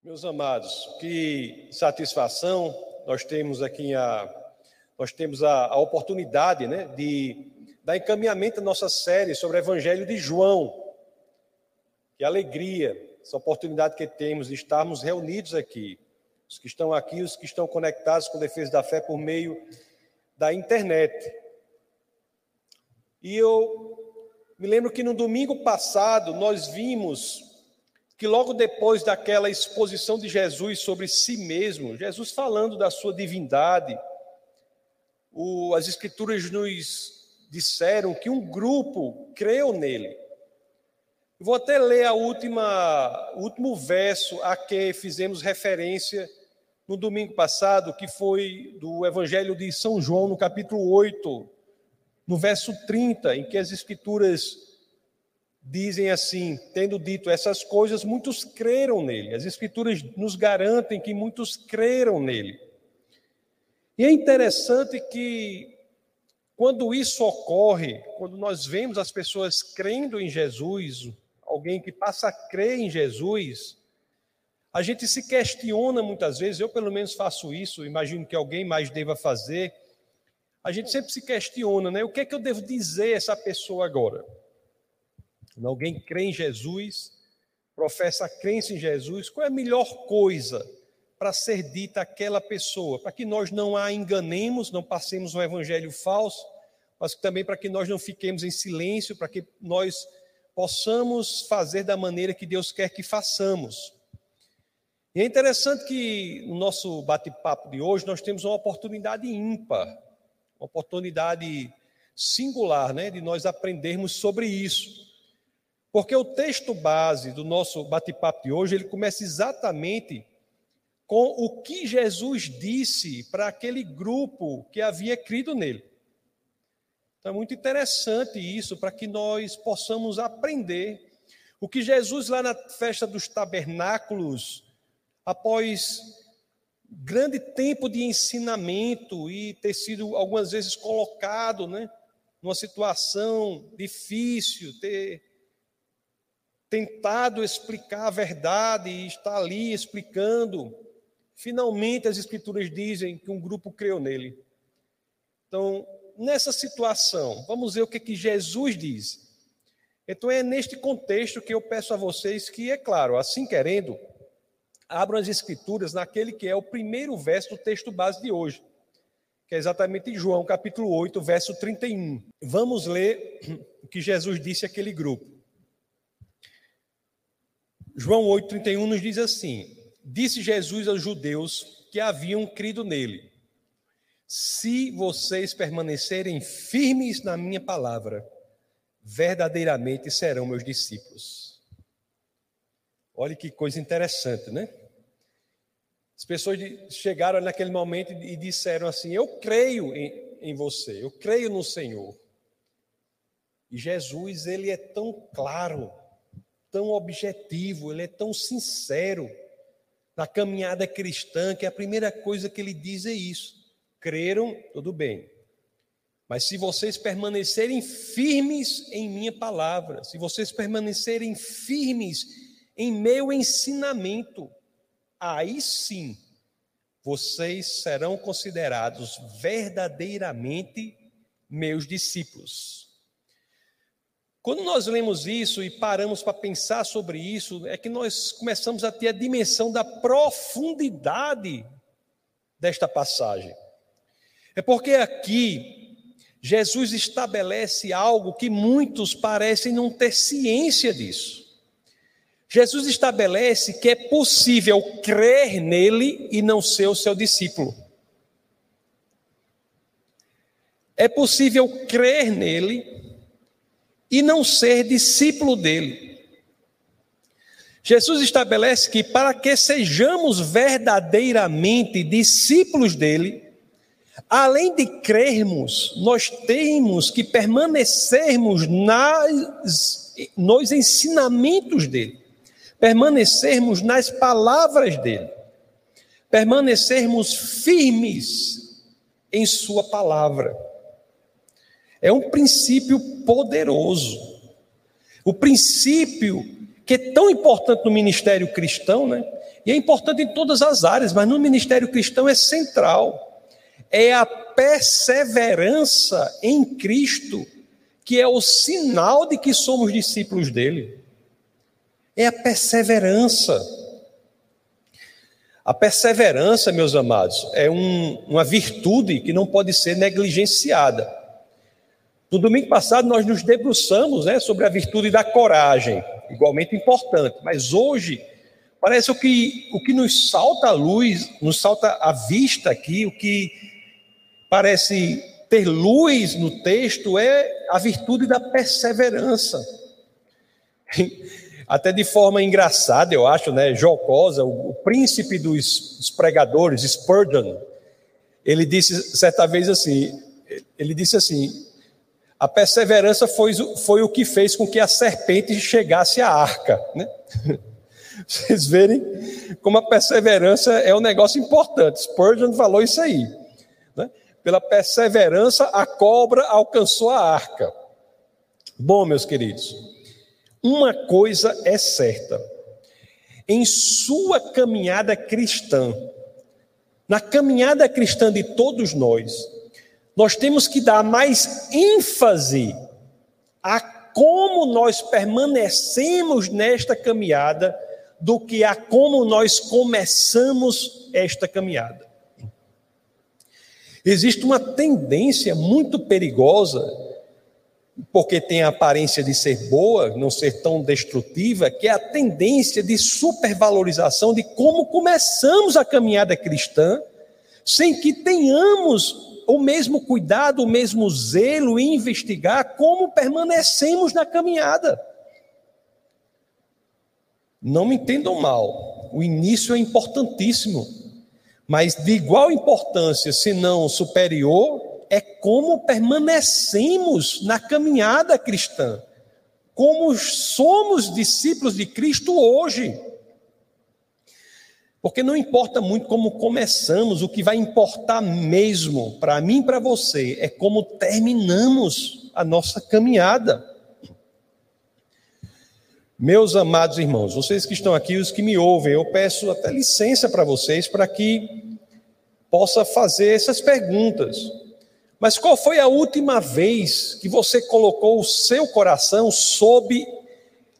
Meus amados, que satisfação nós temos aqui a nós temos a, a oportunidade, né, de dar encaminhamento à nossa série sobre o Evangelho de João. Que alegria essa oportunidade que temos de estarmos reunidos aqui, os que estão aqui, os que estão conectados com a defesa da fé por meio da internet. E eu me lembro que no domingo passado nós vimos que logo depois daquela exposição de Jesus sobre si mesmo, Jesus falando da sua divindade, o, as Escrituras nos disseram que um grupo creu nele. vou até ler a última, o último verso a que fizemos referência no domingo passado, que foi do Evangelho de São João, no capítulo 8, no verso 30, em que as Escrituras dizem assim: tendo dito essas coisas, muitos creram nele. As Escrituras nos garantem que muitos creram nele. E é interessante que, quando isso ocorre, quando nós vemos as pessoas crendo em Jesus, alguém que passa a crer em Jesus, a gente se questiona muitas vezes, eu pelo menos faço isso, imagino que alguém mais deva fazer a gente sempre se questiona, né? O que é que eu devo dizer a essa pessoa agora? Quando alguém crê em Jesus, professa a crença em Jesus, qual é a melhor coisa para ser dita àquela pessoa? Para que nós não a enganemos, não passemos um evangelho falso, mas também para que nós não fiquemos em silêncio, para que nós possamos fazer da maneira que Deus quer que façamos. E é interessante que no nosso bate-papo de hoje nós temos uma oportunidade ímpar uma oportunidade singular né, de nós aprendermos sobre isso. Porque o texto base do nosso bate-papo de hoje, ele começa exatamente com o que Jesus disse para aquele grupo que havia crido nele. Então é muito interessante isso para que nós possamos aprender o que Jesus lá na festa dos tabernáculos, após grande tempo de ensinamento e ter sido algumas vezes colocado, né, numa situação difícil, ter tentado explicar a verdade e estar ali explicando. Finalmente as escrituras dizem que um grupo creu nele. Então, nessa situação, vamos ver o que, que Jesus diz. Então é neste contexto que eu peço a vocês que, é claro, assim querendo, abram as escrituras naquele que é o primeiro verso do texto base de hoje, que é exatamente João capítulo 8, verso 31. Vamos ler o que Jesus disse àquele grupo. João 8, 31 nos diz assim: Disse Jesus aos judeus que haviam crido nele: Se vocês permanecerem firmes na minha palavra, verdadeiramente serão meus discípulos. Olha que coisa interessante, né? As pessoas chegaram naquele momento e disseram assim: Eu creio em, em você, eu creio no Senhor. E Jesus, ele é tão claro, tão objetivo, ele é tão sincero na caminhada cristã, que a primeira coisa que ele diz é isso: creram, tudo bem. Mas se vocês permanecerem firmes em minha palavra, se vocês permanecerem firmes em meu ensinamento, aí sim vocês serão considerados verdadeiramente meus discípulos. Quando nós lemos isso e paramos para pensar sobre isso, é que nós começamos a ter a dimensão da profundidade desta passagem. É porque aqui Jesus estabelece algo que muitos parecem não ter ciência disso. Jesus estabelece que é possível crer nele e não ser o seu discípulo. É possível crer nele e não ser discípulo dele. Jesus estabelece que para que sejamos verdadeiramente discípulos dele, além de crermos, nós temos que permanecermos nas, nos ensinamentos dele permanecermos nas palavras dele, permanecermos firmes em Sua palavra. É um princípio poderoso. O princípio que é tão importante no ministério cristão, né? E é importante em todas as áreas, mas no ministério cristão é central. É a perseverança em Cristo, que é o sinal de que somos discípulos dele. É a perseverança. A perseverança, meus amados, é um, uma virtude que não pode ser negligenciada. No domingo passado, nós nos debruçamos né, sobre a virtude da coragem, igualmente importante, mas hoje parece o que, o que nos salta a luz, nos salta a vista aqui, o que parece ter luz no texto é a virtude da perseverança. Até de forma engraçada, eu acho, né, jocosa, o, o príncipe dos, dos pregadores, Spurgeon, ele disse certa vez assim, ele disse assim, a perseverança foi, foi o que fez com que a serpente chegasse à arca. Né? Vocês verem como a perseverança é um negócio importante. Spurgeon falou isso aí. Né? Pela perseverança, a cobra alcançou a arca. Bom, meus queridos, uma coisa é certa: em sua caminhada cristã, na caminhada cristã de todos nós, nós temos que dar mais ênfase a como nós permanecemos nesta caminhada do que a como nós começamos esta caminhada. Existe uma tendência muito perigosa, porque tem a aparência de ser boa, não ser tão destrutiva, que é a tendência de supervalorização de como começamos a caminhada cristã, sem que tenhamos o mesmo cuidado, o mesmo zelo em investigar como permanecemos na caminhada. Não me entendam mal, o início é importantíssimo, mas de igual importância, se não superior, é como permanecemos na caminhada cristã, como somos discípulos de Cristo hoje. Porque não importa muito como começamos, o que vai importar mesmo para mim e para você é como terminamos a nossa caminhada. Meus amados irmãos, vocês que estão aqui, os que me ouvem, eu peço até licença para vocês para que possa fazer essas perguntas. Mas qual foi a última vez que você colocou o seu coração sob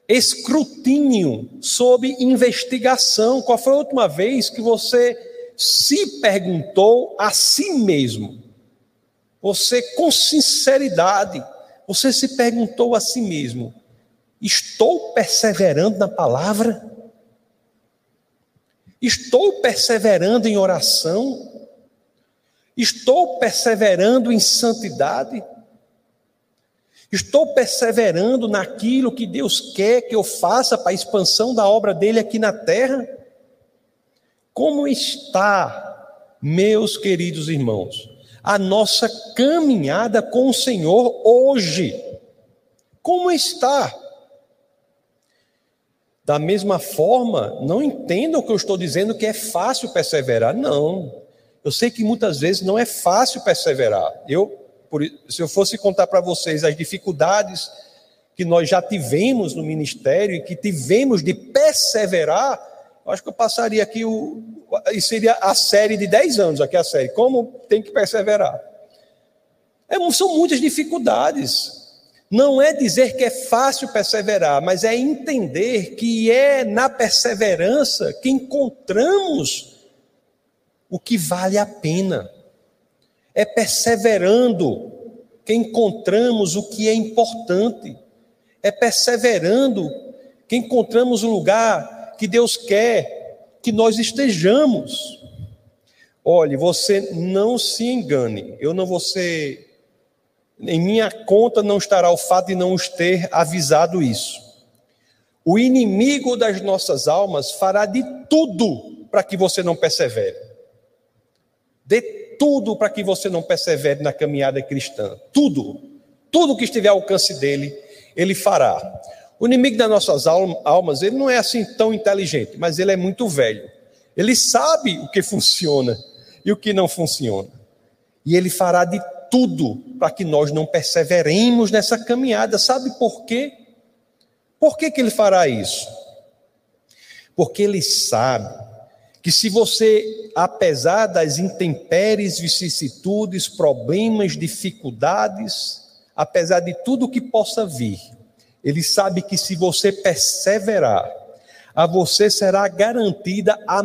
escrutínio, sob investigação. Qual foi a última vez que você se perguntou a si mesmo? Você, com sinceridade, você se perguntou a si mesmo: estou perseverando na palavra? Estou perseverando em oração? Estou perseverando em santidade? Estou perseverando naquilo que Deus quer que eu faça para a expansão da obra dele aqui na terra? Como está, meus queridos irmãos, a nossa caminhada com o Senhor hoje? Como está? Da mesma forma, não entendam que eu estou dizendo que é fácil perseverar. Não. Eu sei que muitas vezes não é fácil perseverar. Eu por, se eu fosse contar para vocês as dificuldades que nós já tivemos no ministério e que tivemos de perseverar, acho que eu passaria aqui o. E seria a série de 10 anos, aqui a série, como tem que perseverar. É, são muitas dificuldades. Não é dizer que é fácil perseverar, mas é entender que é na perseverança que encontramos o que vale a pena. É perseverando que encontramos o que é importante. É perseverando que encontramos o lugar que Deus quer que nós estejamos. Olhe, você não se engane. Eu não vou ser. Em minha conta não estará o fato de não os ter avisado isso. O inimigo das nossas almas fará de tudo para que você não persevere. De tudo para que você não persevere na caminhada cristã. Tudo. Tudo que estiver ao alcance dele, ele fará. O inimigo das nossas almas, ele não é assim tão inteligente, mas ele é muito velho. Ele sabe o que funciona e o que não funciona. E ele fará de tudo para que nós não perseveremos nessa caminhada. Sabe por quê? Por que, que ele fará isso? porque ele sabe que se você, apesar das intempéries, vicissitudes, problemas, dificuldades, apesar de tudo que possa vir, ele sabe que se você perseverar, a você será garantida a,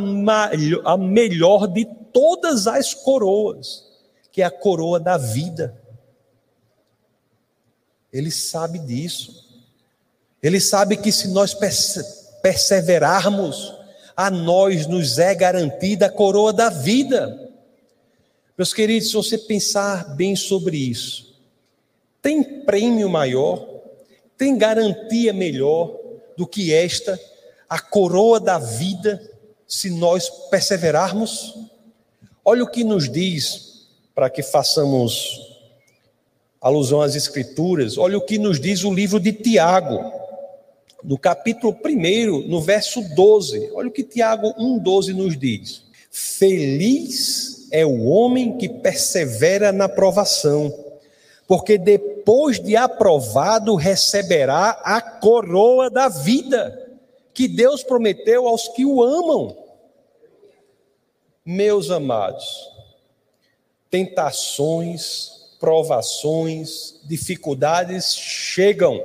a melhor de todas as coroas, que é a coroa da vida. Ele sabe disso. Ele sabe que se nós perseverarmos, a nós nos é garantida a coroa da vida. Meus queridos, se você pensar bem sobre isso, tem prêmio maior, tem garantia melhor do que esta a coroa da vida se nós perseverarmos? Olha o que nos diz, para que façamos alusão às Escrituras, olha o que nos diz o livro de Tiago, no capítulo 1, no verso 12. Olha o que Tiago 1,12 nos diz: Feliz é o homem que persevera na provação, porque depois de aprovado receberá a coroa da vida que Deus prometeu aos que o amam. Meus amados, tentações, provações, dificuldades chegam.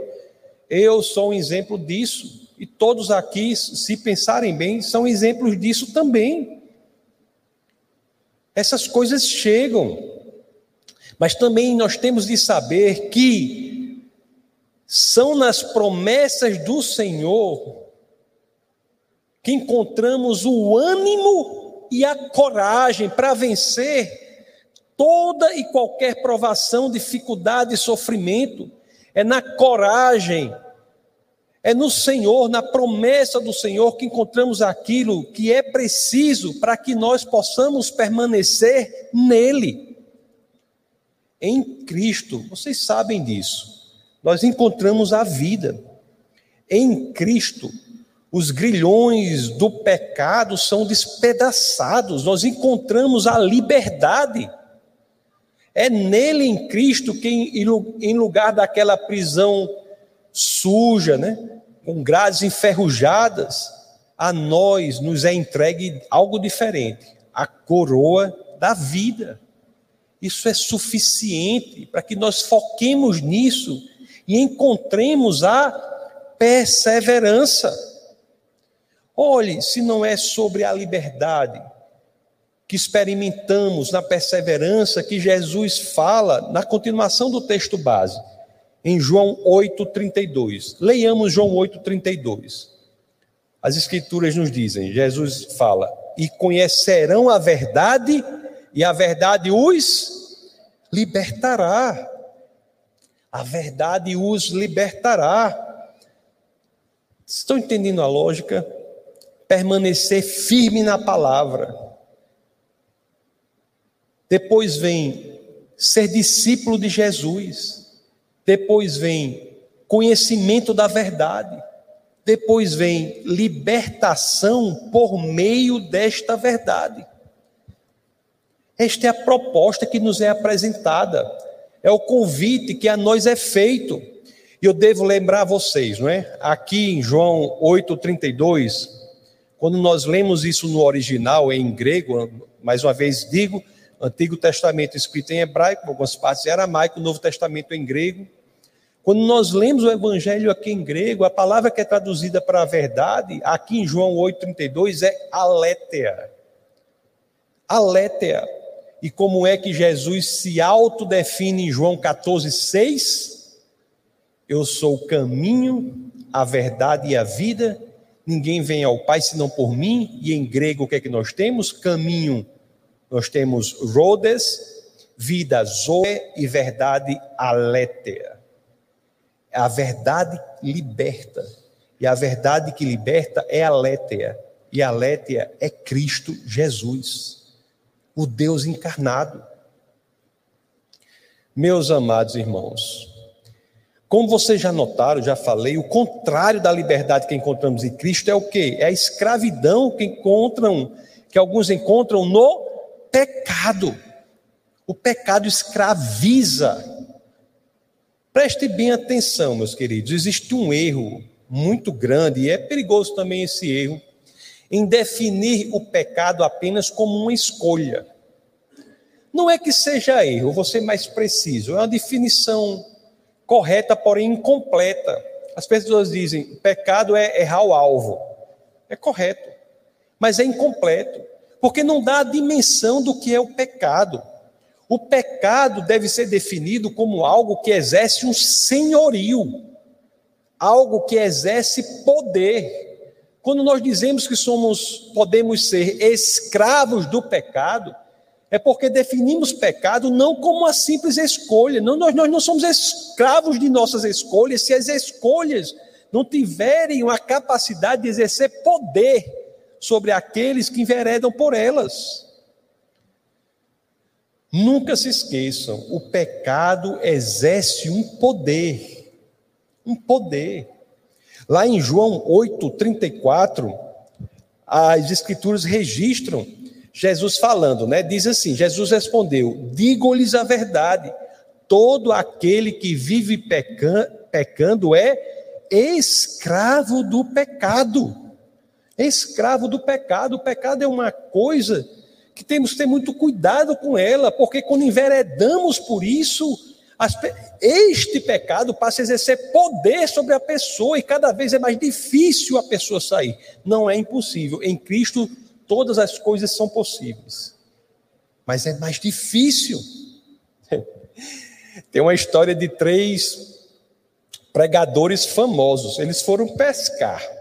Eu sou um exemplo disso. E todos aqui, se pensarem bem, são exemplos disso também. Essas coisas chegam. Mas também nós temos de saber que são nas promessas do Senhor que encontramos o ânimo e a coragem para vencer toda e qualquer provação, dificuldade e sofrimento. É na coragem, é no Senhor, na promessa do Senhor, que encontramos aquilo que é preciso para que nós possamos permanecer nele. Em Cristo, vocês sabem disso, nós encontramos a vida. Em Cristo, os grilhões do pecado são despedaçados, nós encontramos a liberdade. É nele em Cristo que, em lugar daquela prisão suja, né, com grades enferrujadas, a nós nos é entregue algo diferente a coroa da vida. Isso é suficiente para que nós foquemos nisso e encontremos a perseverança. Olhe se não é sobre a liberdade que experimentamos na perseverança que Jesus fala na continuação do texto base, em João 8,32. Leiamos João 8,32. As Escrituras nos dizem: Jesus fala, e conhecerão a verdade, e a verdade os libertará. A verdade os libertará. Estão entendendo a lógica? permanecer firme na palavra. Depois vem ser discípulo de Jesus. Depois vem conhecimento da verdade. Depois vem libertação por meio desta verdade. Esta é a proposta que nos é apresentada. É o convite que a nós é feito. E eu devo lembrar a vocês, não é? Aqui em João 8:32, quando nós lemos isso no original, em grego, mais uma vez digo, Antigo Testamento escrito em hebraico, algumas partes em aramaico, Novo Testamento em grego. Quando nós lemos o Evangelho aqui em grego, a palavra que é traduzida para a verdade, aqui em João 8,32, é aletheia. Aletheia. E como é que Jesus se autodefine em João 14,6? Eu sou o caminho, a verdade e a vida, ninguém vem ao Pai senão por mim, e em grego o que é que nós temos? Caminho, nós temos Rhodes, vida zoe e verdade aletheia. A verdade liberta, e a verdade que liberta é aletheia, e aletheia é Cristo Jesus, o Deus encarnado. Meus amados irmãos, como vocês já notaram, já falei, o contrário da liberdade que encontramos em Cristo é o quê? É a escravidão que encontram, que alguns encontram no pecado. O pecado escraviza. Preste bem atenção, meus queridos. Existe um erro muito grande e é perigoso também esse erro em definir o pecado apenas como uma escolha. Não é que seja erro, vou ser mais preciso, é uma definição correta, porém incompleta. As pessoas dizem, pecado é errar o alvo. É correto, mas é incompleto, porque não dá a dimensão do que é o pecado. O pecado deve ser definido como algo que exerce um senhorio, algo que exerce poder. Quando nós dizemos que somos, podemos ser escravos do pecado, é porque definimos pecado não como uma simples escolha. Não, nós, nós não somos escravos de nossas escolhas se as escolhas não tiverem a capacidade de exercer poder sobre aqueles que enveredam por elas. Nunca se esqueçam, o pecado exerce um poder, um poder. Lá em João 8:34, as escrituras registram Jesus falando, né? Diz assim: Jesus respondeu: Digo-lhes a verdade, todo aquele que vive pecando é escravo do pecado. Escravo do pecado. O pecado é uma coisa que temos que ter muito cuidado com ela, porque quando enveredamos por isso, este pecado passa a exercer poder sobre a pessoa e cada vez é mais difícil a pessoa sair. Não é impossível. Em Cristo, todas as coisas são possíveis, mas é mais difícil. Tem uma história de três pregadores famosos. Eles foram pescar.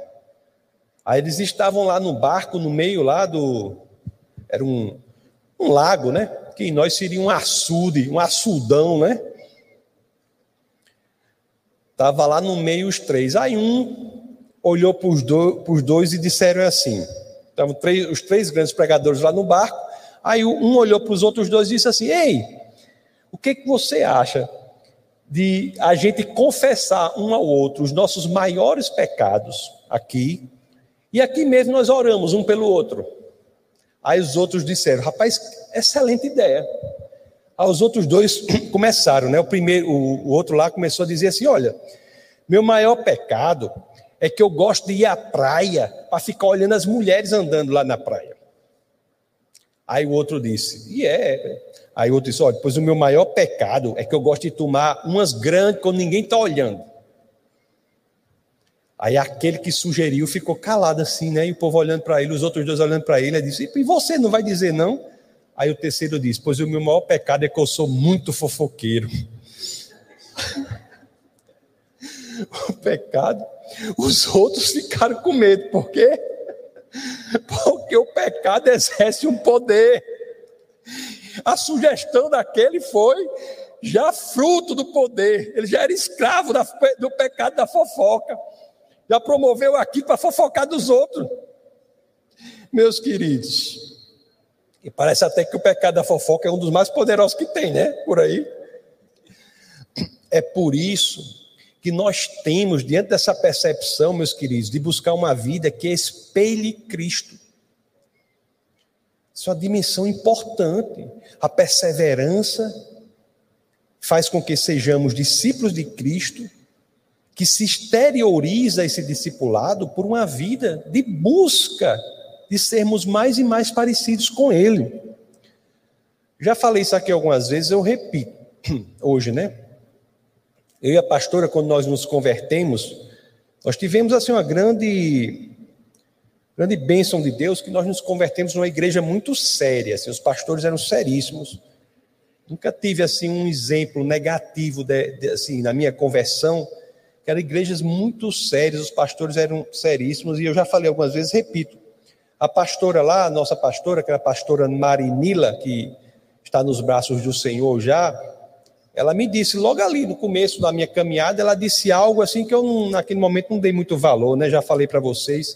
Aí eles estavam lá no barco, no meio lá do, era um, um lago, né? Que em nós seria um açude, um açudão, né? Estava lá no meio os três. Aí um olhou para os dois, dois e disseram assim: estavam três, os três grandes pregadores lá no barco. Aí um olhou para os outros dois e disse assim: Ei, o que, que você acha de a gente confessar um ao outro os nossos maiores pecados aqui? E aqui mesmo nós oramos um pelo outro. Aí os outros disseram: rapaz, excelente ideia. Aí os outros dois começaram, né? O primeiro, o, o outro lá começou a dizer assim: olha, meu maior pecado é que eu gosto de ir à praia para ficar olhando as mulheres andando lá na praia. Aí o outro disse: e é. Aí o outro disse: olha, pois o meu maior pecado é que eu gosto de tomar umas grandes quando ninguém está olhando. Aí aquele que sugeriu ficou calado assim, né? E o povo olhando para ele, os outros dois olhando para ele, ele disse: E você não vai dizer não? Aí o terceiro disse: Pois o meu maior pecado é que eu sou muito fofoqueiro. o pecado, os outros ficaram com medo, por quê? Porque o pecado exerce um poder. A sugestão daquele foi já fruto do poder, ele já era escravo do pecado da fofoca já promoveu aqui para fofocar dos outros. Meus queridos, e parece até que o pecado da fofoca é um dos mais poderosos que tem, né? Por aí. É por isso que nós temos, diante dessa percepção, meus queridos, de buscar uma vida que espelhe Cristo. Isso é uma dimensão importante. A perseverança faz com que sejamos discípulos de Cristo que se exterioriza esse discipulado por uma vida de busca de sermos mais e mais parecidos com Ele. Já falei isso aqui algumas vezes, eu repito hoje, né? Eu e a pastora, quando nós nos convertemos, nós tivemos assim uma grande, grande bênção de Deus que nós nos convertemos numa igreja muito séria. Assim, os pastores eram seríssimos. Nunca tive assim um exemplo negativo de, de, assim na minha conversão eram igrejas muito sérias, os pastores eram seríssimos, e eu já falei algumas vezes, repito, a pastora lá, a nossa pastora, que era a pastora Marinila, que está nos braços do Senhor já, ela me disse logo ali no começo da minha caminhada, ela disse algo assim que eu não, naquele momento não dei muito valor, né? Já falei para vocês.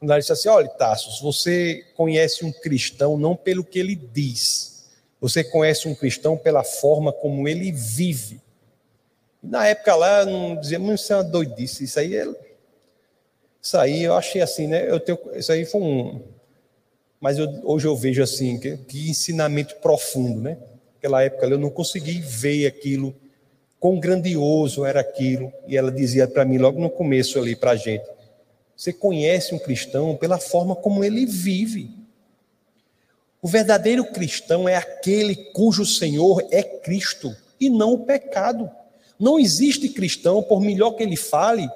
Ela disse assim: olha, Tassos, você conhece um cristão não pelo que ele diz, você conhece um cristão pela forma como ele vive. Na época lá, não dizia, mas isso é uma doidice, isso aí é... Isso aí eu achei assim, né? Eu tenho, isso aí foi um. Mas eu, hoje eu vejo assim, que, que ensinamento profundo, né? Naquela época eu não consegui ver aquilo, quão grandioso era aquilo. E ela dizia para mim logo no começo ali para a gente: Você conhece um cristão pela forma como ele vive. O verdadeiro cristão é aquele cujo Senhor é Cristo e não o pecado. Não existe cristão, por melhor que ele fale,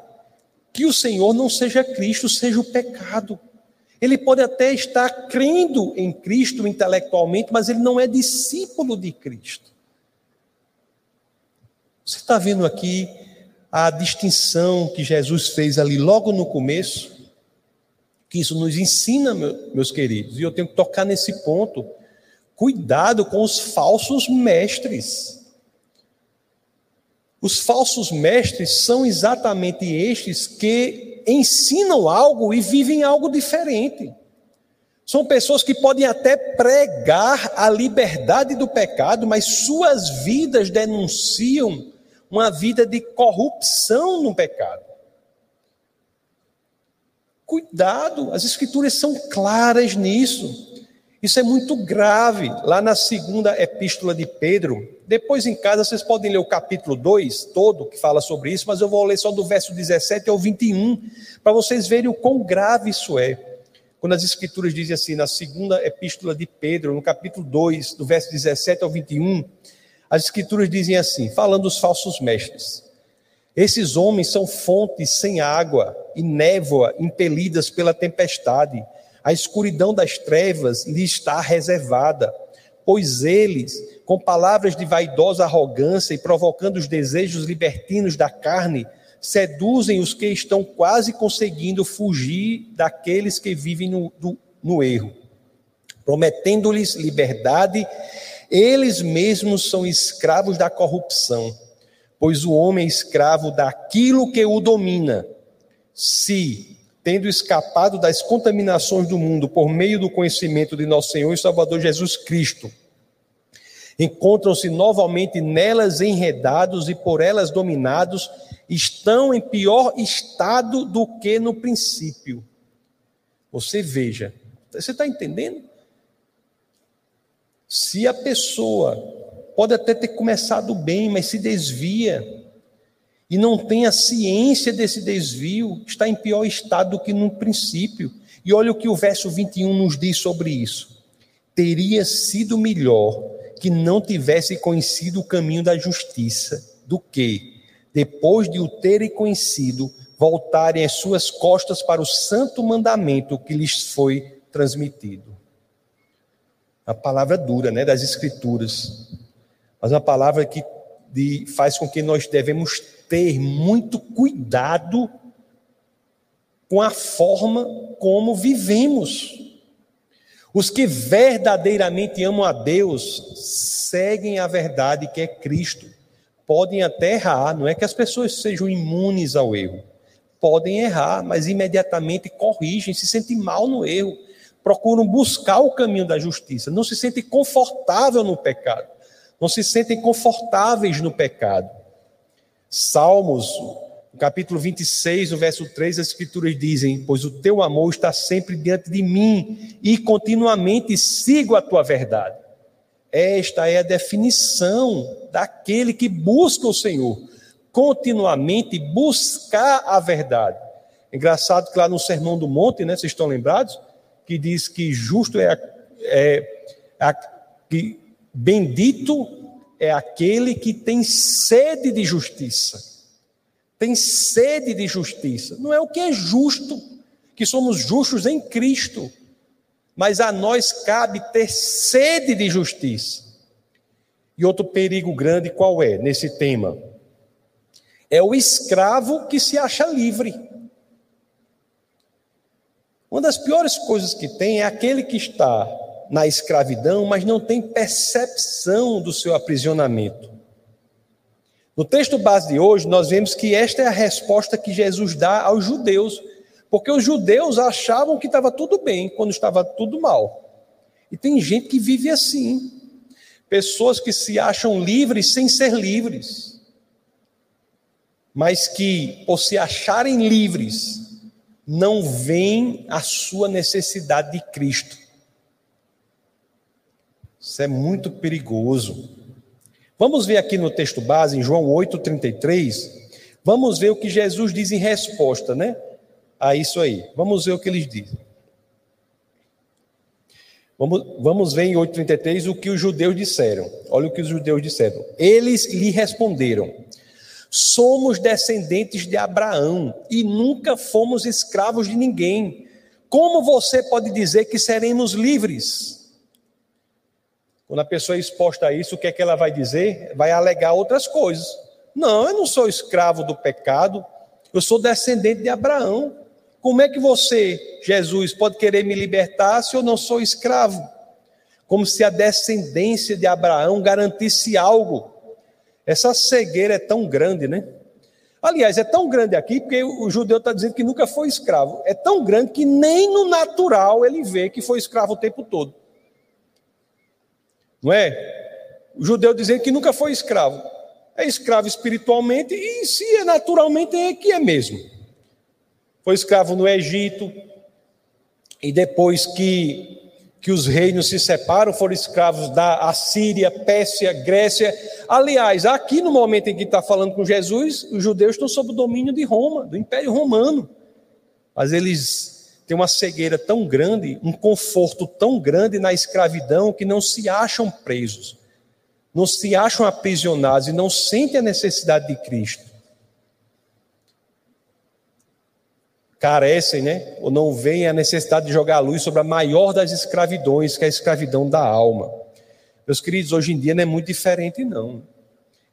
que o Senhor não seja Cristo, seja o pecado. Ele pode até estar crendo em Cristo intelectualmente, mas ele não é discípulo de Cristo. Você está vendo aqui a distinção que Jesus fez ali logo no começo? Que isso nos ensina, meus queridos, e eu tenho que tocar nesse ponto. Cuidado com os falsos mestres. Os falsos mestres são exatamente estes que ensinam algo e vivem algo diferente. São pessoas que podem até pregar a liberdade do pecado, mas suas vidas denunciam uma vida de corrupção no pecado. Cuidado, as escrituras são claras nisso. Isso é muito grave. Lá na segunda epístola de Pedro, depois em casa vocês podem ler o capítulo 2 todo, que fala sobre isso, mas eu vou ler só do verso 17 ao 21, para vocês verem o quão grave isso é. Quando as escrituras dizem assim, na segunda epístola de Pedro, no capítulo 2, do verso 17 ao 21, as escrituras dizem assim, falando dos falsos mestres: Esses homens são fontes sem água e névoa impelidas pela tempestade a escuridão das trevas lhe está reservada, pois eles, com palavras de vaidosa arrogância e provocando os desejos libertinos da carne, seduzem os que estão quase conseguindo fugir daqueles que vivem no, do, no erro. Prometendo-lhes liberdade, eles mesmos são escravos da corrupção, pois o homem é escravo daquilo que o domina. Se tendo escapado das contaminações do mundo por meio do conhecimento de nosso Senhor e Salvador Jesus Cristo, encontram-se novamente nelas enredados e por elas dominados, estão em pior estado do que no princípio. Você veja, você está entendendo? Se a pessoa pode até ter começado bem, mas se desvia, e não tem a ciência desse desvio, está em pior estado do que no princípio. E olha o que o verso 21 nos diz sobre isso. Teria sido melhor que não tivesse conhecido o caminho da justiça, do que, depois de o terem conhecido, voltarem as suas costas para o santo mandamento que lhes foi transmitido. A palavra dura, né, das Escrituras, mas uma palavra que de, faz com que nós devemos ter muito cuidado com a forma como vivemos. Os que verdadeiramente amam a Deus seguem a verdade que é Cristo. Podem até errar, não é que as pessoas sejam imunes ao erro. Podem errar, mas imediatamente corrigem, se sentem mal no erro, procuram buscar o caminho da justiça, não se sentem confortável no pecado, não se sentem confortáveis no pecado. Salmos, capítulo 26, no verso 3, as escrituras dizem: Pois o teu amor está sempre diante de mim e continuamente sigo a tua verdade. Esta é a definição daquele que busca o Senhor, continuamente buscar a verdade. Engraçado que lá no Sermão do Monte, né, vocês estão lembrados? Que diz que justo é, é, é que bendito é aquele que tem sede de justiça. Tem sede de justiça. Não é o que é justo, que somos justos em Cristo, mas a nós cabe ter sede de justiça. E outro perigo grande qual é nesse tema? É o escravo que se acha livre. Uma das piores coisas que tem é aquele que está na escravidão, mas não tem percepção do seu aprisionamento. No texto base de hoje, nós vemos que esta é a resposta que Jesus dá aos judeus, porque os judeus achavam que estava tudo bem quando estava tudo mal. E tem gente que vive assim. Pessoas que se acham livres sem ser livres, mas que, por se acharem livres, não veem a sua necessidade de Cristo. Isso é muito perigoso. Vamos ver aqui no texto base, em João 8,33, vamos ver o que Jesus diz em resposta, né? a isso aí. Vamos ver o que eles dizem. Vamos, vamos ver em 8,33 o que os judeus disseram. Olha o que os judeus disseram. Eles lhe responderam: Somos descendentes de Abraão e nunca fomos escravos de ninguém. Como você pode dizer que seremos livres? Quando a pessoa é exposta a isso, o que é que ela vai dizer? Vai alegar outras coisas. Não, eu não sou escravo do pecado, eu sou descendente de Abraão. Como é que você, Jesus, pode querer me libertar se eu não sou escravo? Como se a descendência de Abraão garantisse algo. Essa cegueira é tão grande, né? Aliás, é tão grande aqui porque o judeu está dizendo que nunca foi escravo. É tão grande que nem no natural ele vê que foi escravo o tempo todo. Não é? O judeu dizendo que nunca foi escravo. É escravo espiritualmente e se é naturalmente é que é mesmo foi escravo no Egito, e depois que, que os reinos se separam, foram escravos da Assíria, Pérsia, Grécia. Aliás, aqui no momento em que está falando com Jesus, os judeus estão sob o domínio de Roma, do Império Romano. Mas eles uma cegueira tão grande, um conforto tão grande na escravidão, que não se acham presos, não se acham aprisionados e não sentem a necessidade de Cristo. carecem, né, ou não veem a necessidade de jogar a luz sobre a maior das escravidões, que é a escravidão da alma. Meus queridos, hoje em dia não é muito diferente, não.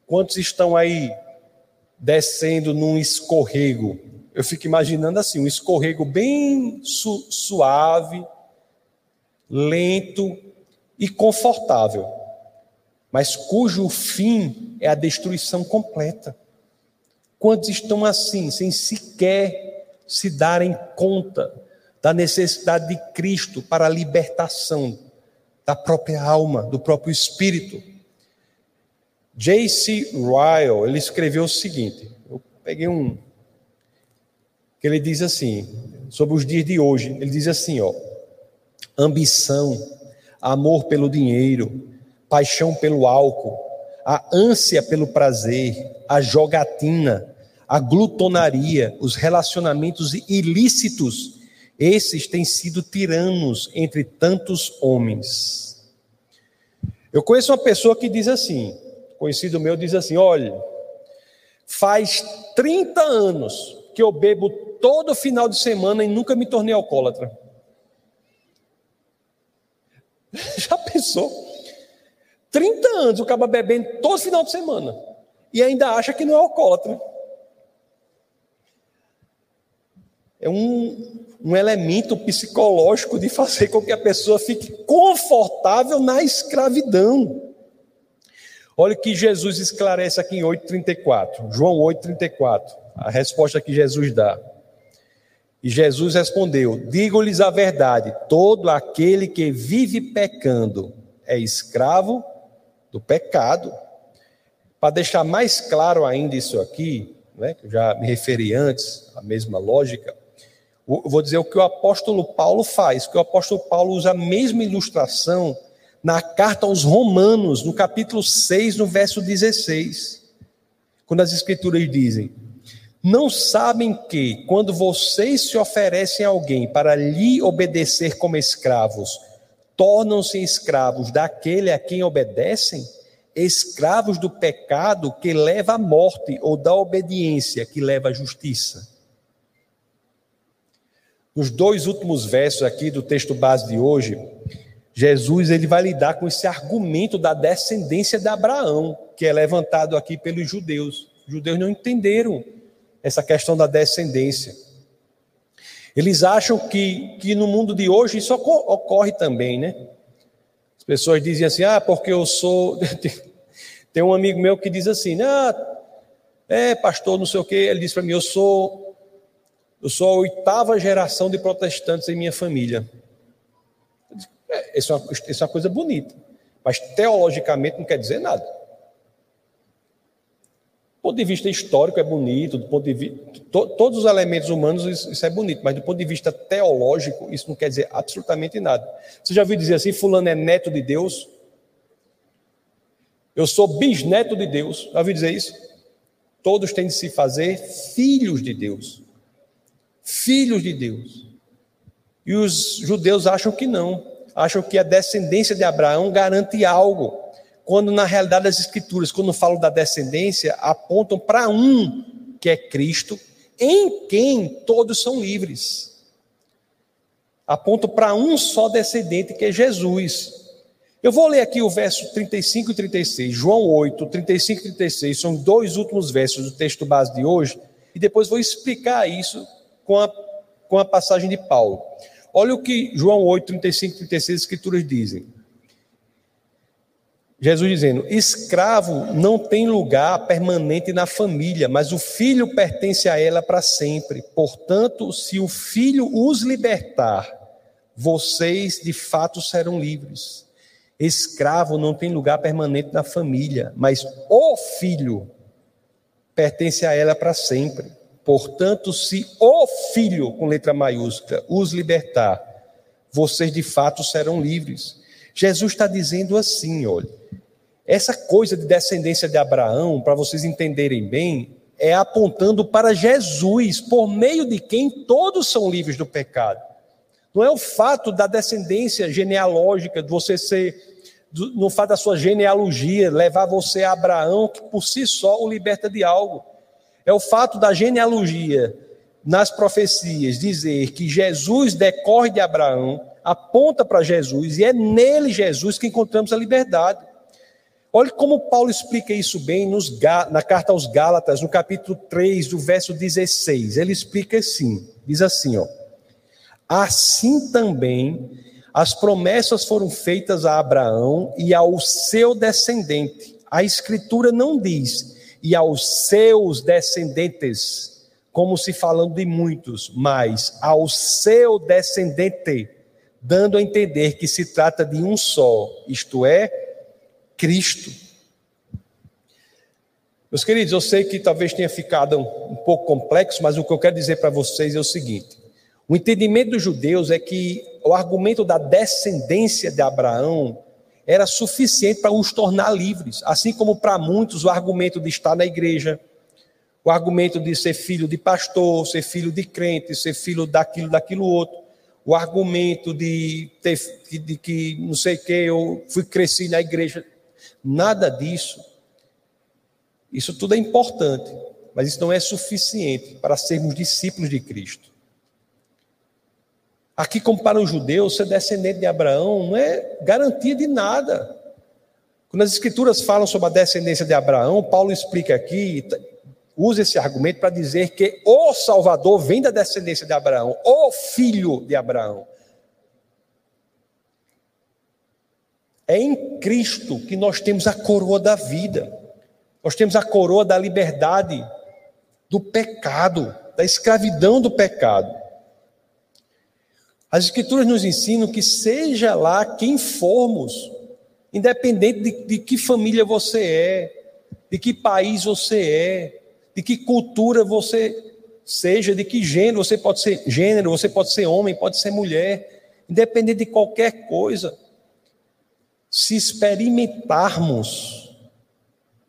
Quantos estão aí descendo num escorrego? Eu fico imaginando assim, um escorrego bem su suave, lento e confortável, mas cujo fim é a destruição completa. Quantos estão assim, sem sequer se darem conta da necessidade de Cristo para a libertação da própria alma, do próprio espírito. J.C. Ryle, ele escreveu o seguinte, eu peguei um, que ele diz assim, sobre os dias de hoje, ele diz assim, ó, ambição, amor pelo dinheiro, paixão pelo álcool, a ânsia pelo prazer, a jogatina, a glutonaria, os relacionamentos ilícitos, esses têm sido tiranos entre tantos homens. Eu conheço uma pessoa que diz assim, conhecido meu diz assim: olha, faz 30 anos que eu bebo todo final de semana e nunca me tornei alcoólatra. Já pensou? 30 anos o cara bebendo todo final de semana e ainda acha que não é alcoólatra. é um, um elemento psicológico de fazer com que a pessoa fique confortável na escravidão. Olha o que Jesus esclarece aqui em 8,34, João 8,34, a resposta que Jesus dá. E Jesus respondeu: Digo-lhes a verdade, todo aquele que vive pecando é escravo do pecado. Para deixar mais claro ainda isso aqui, né, que eu já me referi antes, a mesma lógica, vou dizer o que o apóstolo Paulo faz, que o apóstolo Paulo usa a mesma ilustração na carta aos Romanos, no capítulo 6, no verso 16. Quando as escrituras dizem: Não sabem que, quando vocês se oferecem a alguém para lhe obedecer como escravos, tornam-se escravos daquele a quem obedecem? Escravos do pecado que leva à morte ou da obediência que leva à justiça. Nos dois últimos versos aqui do texto base de hoje, Jesus ele vai lidar com esse argumento da descendência de Abraão, que é levantado aqui pelos judeus. Os judeus não entenderam essa questão da descendência. Eles acham que, que no mundo de hoje isso ocorre também, né? As pessoas dizem assim: ah, porque eu sou. Tem um amigo meu que diz assim: ah, é, pastor, não sei o quê. Ele diz para mim: eu sou eu sou a oitava geração de protestantes em minha família. É, isso, é isso é uma coisa bonita, mas teologicamente não quer dizer nada. Ponto de vista histórico é bonito, do ponto de vista, to, todos os elementos humanos isso, isso, é bonito, mas do ponto de vista teológico isso não quer dizer absolutamente nada. Você já ouviu dizer assim, fulano é neto de Deus? Eu sou bisneto de Deus. Já ouviu dizer isso? Todos têm de se fazer filhos de Deus filhos de Deus. E os judeus acham que não, acham que a descendência de Abraão garante algo, quando na realidade as escrituras, quando falam da descendência, apontam para um que é Cristo, em quem todos são livres. Apontam para um só descendente que é Jesus. Eu vou ler aqui o verso 35 e 36, João 8, 35 e 36, são dois últimos versos do texto base de hoje, e depois vou explicar isso com a, com a passagem de Paulo. Olha o que João 8, 35 e 36 as escrituras dizem. Jesus dizendo: escravo não tem lugar permanente na família, mas o filho pertence a ela para sempre. Portanto, se o filho os libertar, vocês de fato serão livres. Escravo não tem lugar permanente na família, mas o filho pertence a ela para sempre. Portanto, se o Filho, com letra maiúscula, os libertar, vocês de fato serão livres. Jesus está dizendo assim: olha, essa coisa de descendência de Abraão, para vocês entenderem bem, é apontando para Jesus, por meio de quem todos são livres do pecado. Não é o fato da descendência genealógica, de você ser, no fato da sua genealogia, levar você a Abraão, que por si só o liberta de algo é o fato da genealogia nas profecias dizer que Jesus decorre de Abraão, aponta para Jesus, e é nele, Jesus, que encontramos a liberdade. Olha como Paulo explica isso bem nos, na carta aos Gálatas, no capítulo 3, do verso 16. Ele explica assim: diz assim, ó. Assim também as promessas foram feitas a Abraão e ao seu descendente. A Escritura não diz e aos seus descendentes, como se falando de muitos, mas ao seu descendente, dando a entender que se trata de um só, isto é, Cristo. Meus queridos, eu sei que talvez tenha ficado um, pouco complexo, mas o que eu quero dizer para vocês é o seguinte: o entendimento dos judeus é que o argumento da descendência de Abraão era suficiente para os tornar livres, assim como para muitos o argumento de estar na igreja, o argumento de ser filho de pastor, ser filho de crente, ser filho daquilo, daquilo outro, o argumento de ter de que não sei o que eu fui cresci na igreja, nada disso. Isso tudo é importante, mas isso não é suficiente para sermos discípulos de Cristo. Aqui, como para os judeus, ser descendente de Abraão não é garantia de nada. Quando as escrituras falam sobre a descendência de Abraão, Paulo explica aqui, usa esse argumento para dizer que o Salvador vem da descendência de Abraão, o filho de Abraão. É em Cristo que nós temos a coroa da vida, nós temos a coroa da liberdade do pecado, da escravidão do pecado. As Escrituras nos ensinam que, seja lá quem formos, independente de, de que família você é, de que país você é, de que cultura você seja, de que gênero, você pode ser gênero, você pode ser homem, pode ser mulher, independente de qualquer coisa, se experimentarmos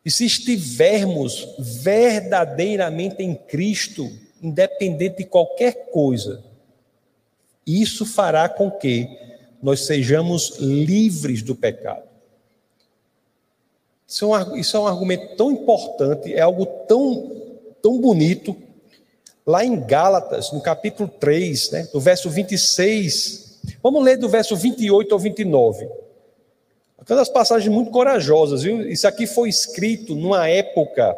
e se estivermos verdadeiramente em Cristo, independente de qualquer coisa, isso fará com que nós sejamos livres do pecado. Isso é, um, isso é um argumento tão importante, é algo tão, tão bonito. Lá em Gálatas, no capítulo 3, né, do verso 26, vamos ler do verso 28 ao 29. Uma das passagens muito corajosas, viu? Isso aqui foi escrito numa época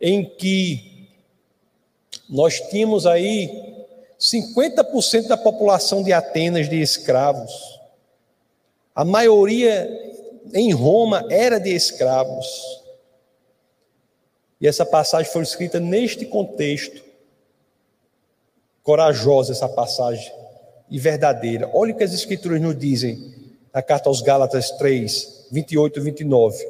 em que nós tínhamos aí 50% da população de Atenas de escravos. A maioria em Roma era de escravos. E essa passagem foi escrita neste contexto. Corajosa essa passagem e verdadeira. Olha o que as escrituras nos dizem na carta aos Gálatas 3, 28 e 29.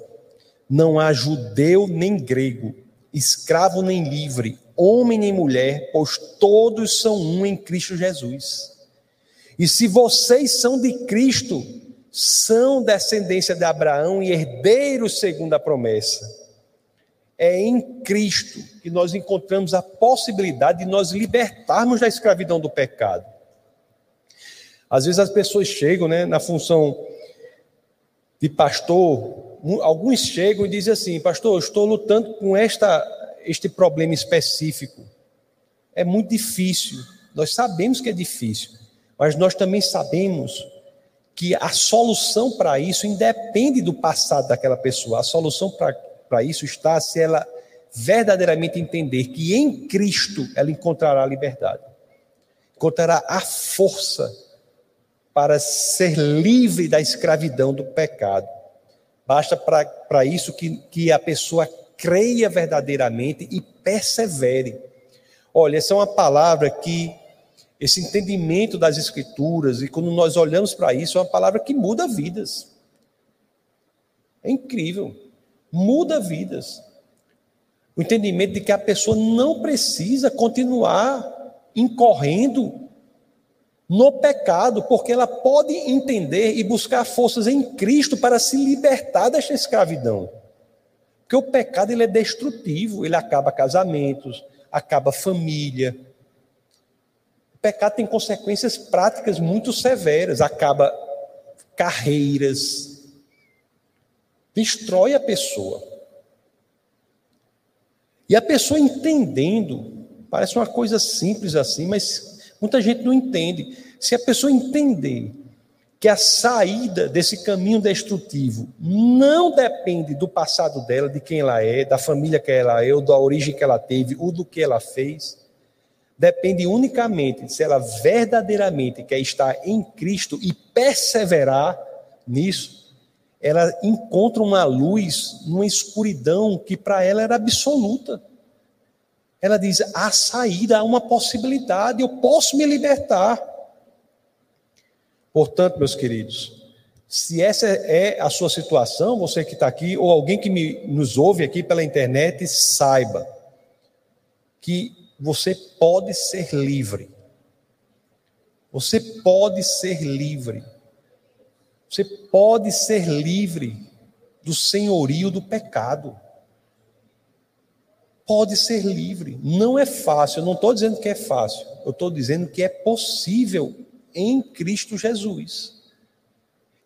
Não há judeu nem grego, escravo nem livre, homem nem mulher, pois todos são um em Cristo Jesus. E se vocês são de Cristo, são descendência de Abraão e herdeiros segundo a promessa. É em Cristo que nós encontramos a possibilidade de nós libertarmos da escravidão do pecado. Às vezes as pessoas chegam né, na função de pastor, alguns chegam e dizem assim: Pastor, eu estou lutando com esta, este problema específico. É muito difícil. Nós sabemos que é difícil, mas nós também sabemos que a solução para isso independe do passado daquela pessoa. A solução para isso está se ela verdadeiramente entender que em Cristo ela encontrará a liberdade, encontrará a força para ser livre da escravidão do pecado. Basta para isso que, que a pessoa creia verdadeiramente e persevere. Olha, essa é uma palavra que, esse entendimento das Escrituras, e quando nós olhamos para isso, é uma palavra que muda vidas. É incrível. Muda vidas. O entendimento de que a pessoa não precisa continuar incorrendo no pecado, porque ela pode entender e buscar forças em Cristo para se libertar desta escravidão. Porque o pecado ele é destrutivo, ele acaba casamentos, acaba família. O pecado tem consequências práticas muito severas, acaba carreiras, destrói a pessoa. E a pessoa entendendo, parece uma coisa simples assim, mas Muita gente não entende. Se a pessoa entender que a saída desse caminho destrutivo não depende do passado dela, de quem ela é, da família que ela é, ou da origem que ela teve, ou do que ela fez, depende unicamente de se ela verdadeiramente quer estar em Cristo e perseverar nisso, ela encontra uma luz numa escuridão que para ela era absoluta. Ela diz: há saída, há uma possibilidade, eu posso me libertar. Portanto, meus queridos, se essa é a sua situação, você que está aqui, ou alguém que me, nos ouve aqui pela internet, saiba que você pode ser livre. Você pode ser livre. Você pode ser livre do senhorio do pecado pode ser livre. Não é fácil, eu não estou dizendo que é fácil, eu estou dizendo que é possível em Cristo Jesus.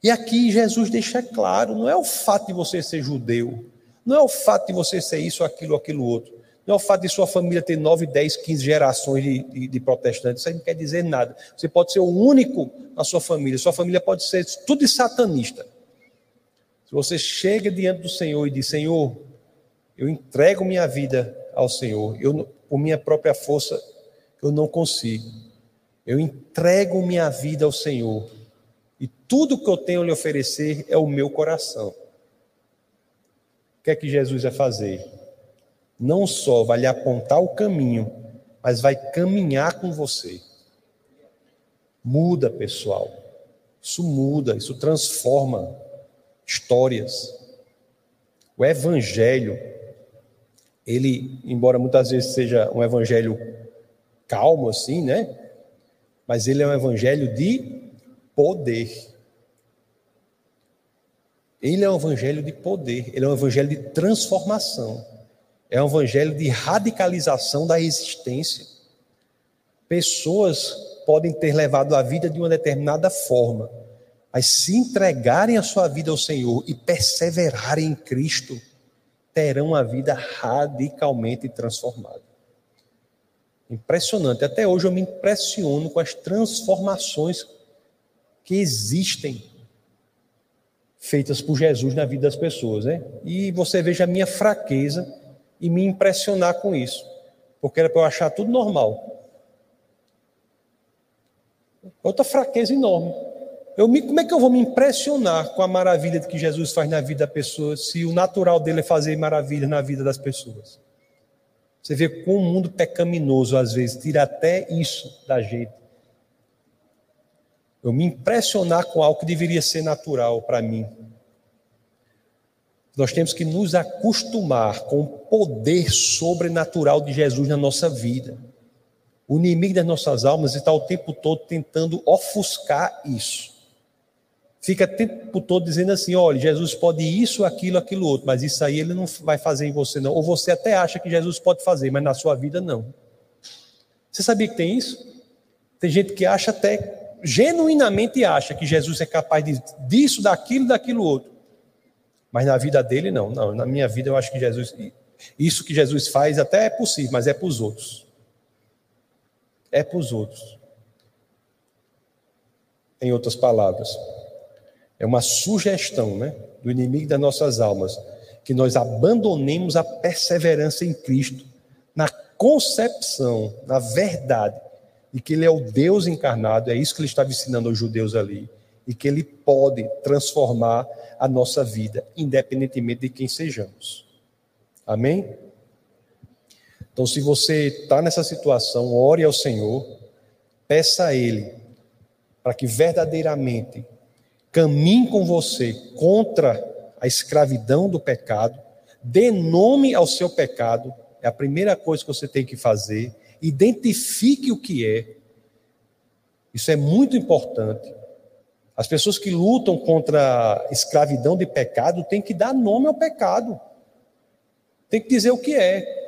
E aqui Jesus deixa claro: não é o fato de você ser judeu, não é o fato de você ser isso, aquilo, aquilo outro, não é o fato de sua família ter 9, 10, 15 gerações de, de, de protestantes, isso aí não quer dizer nada. Você pode ser o único na sua família, sua família pode ser tudo de satanista. Se você chega diante do Senhor e diz: Senhor, eu entrego minha vida ao Senhor. Eu, por minha própria força, eu não consigo. Eu entrego minha vida ao Senhor. E tudo que eu tenho a lhe oferecer é o meu coração. O que é que Jesus vai fazer? Não só vai lhe apontar o caminho, mas vai caminhar com você. Muda, pessoal. Isso muda, isso transforma histórias. O Evangelho ele, embora muitas vezes seja um evangelho calmo assim, né? Mas ele é um evangelho de poder. Ele é um evangelho de poder, ele é um evangelho de transformação. É um evangelho de radicalização da existência. Pessoas podem ter levado a vida de uma determinada forma, mas se entregarem a sua vida ao Senhor e perseverarem em Cristo, terão a vida radicalmente transformada. Impressionante. Até hoje eu me impressiono com as transformações que existem feitas por Jesus na vida das pessoas, né? E você veja a minha fraqueza e me impressionar com isso, porque era para eu achar tudo normal. Outra fraqueza enorme. Eu me, como é que eu vou me impressionar com a maravilha que Jesus faz na vida da pessoa, se o natural dele é fazer maravilha na vida das pessoas? Você vê como o mundo pecaminoso, às vezes, tira até isso da gente. Eu me impressionar com algo que deveria ser natural para mim. Nós temos que nos acostumar com o poder sobrenatural de Jesus na nossa vida. O inimigo das nossas almas está o tempo todo tentando ofuscar isso fica o tempo todo dizendo assim: olha, Jesus pode isso, aquilo, aquilo outro, mas isso aí ele não vai fazer em você, não. Ou você até acha que Jesus pode fazer, mas na sua vida não. Você sabia que tem isso? Tem gente que acha até, genuinamente acha que Jesus é capaz de, disso, daquilo, daquilo outro. Mas na vida dele, não. Não, na minha vida eu acho que Jesus, isso que Jesus faz até é possível, mas é para os outros. É para os outros. Em outras palavras. É uma sugestão né, do inimigo das nossas almas que nós abandonemos a perseverança em Cristo, na concepção, na verdade, de que Ele é o Deus encarnado, é isso que Ele estava ensinando aos judeus ali, e que Ele pode transformar a nossa vida, independentemente de quem sejamos. Amém? Então, se você está nessa situação, ore ao Senhor, peça a Ele para que verdadeiramente caminhe com você contra a escravidão do pecado, dê nome ao seu pecado, é a primeira coisa que você tem que fazer, identifique o que é. Isso é muito importante. As pessoas que lutam contra a escravidão de pecado têm que dar nome ao pecado. Tem que dizer o que é.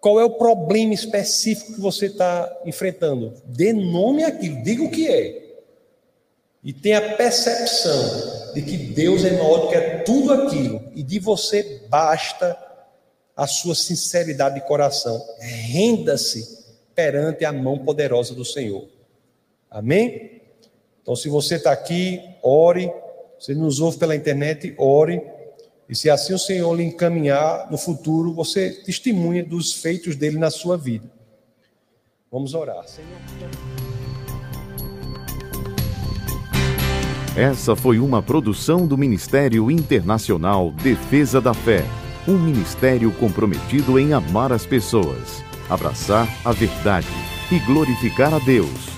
Qual é o problema específico que você está enfrentando? Dê nome àquilo, diga o que é e tem a percepção de que Deus é maior do que tudo aquilo e de você basta a sua sinceridade de coração. Renda-se perante a mão poderosa do Senhor. Amém? Então, se você está aqui, ore. Se nos ouve pela internet, ore. E se assim o Senhor lhe encaminhar no futuro, você testemunha dos feitos dele na sua vida. Vamos orar. Essa foi uma produção do Ministério Internacional Defesa da Fé, um ministério comprometido em amar as pessoas, abraçar a verdade e glorificar a Deus.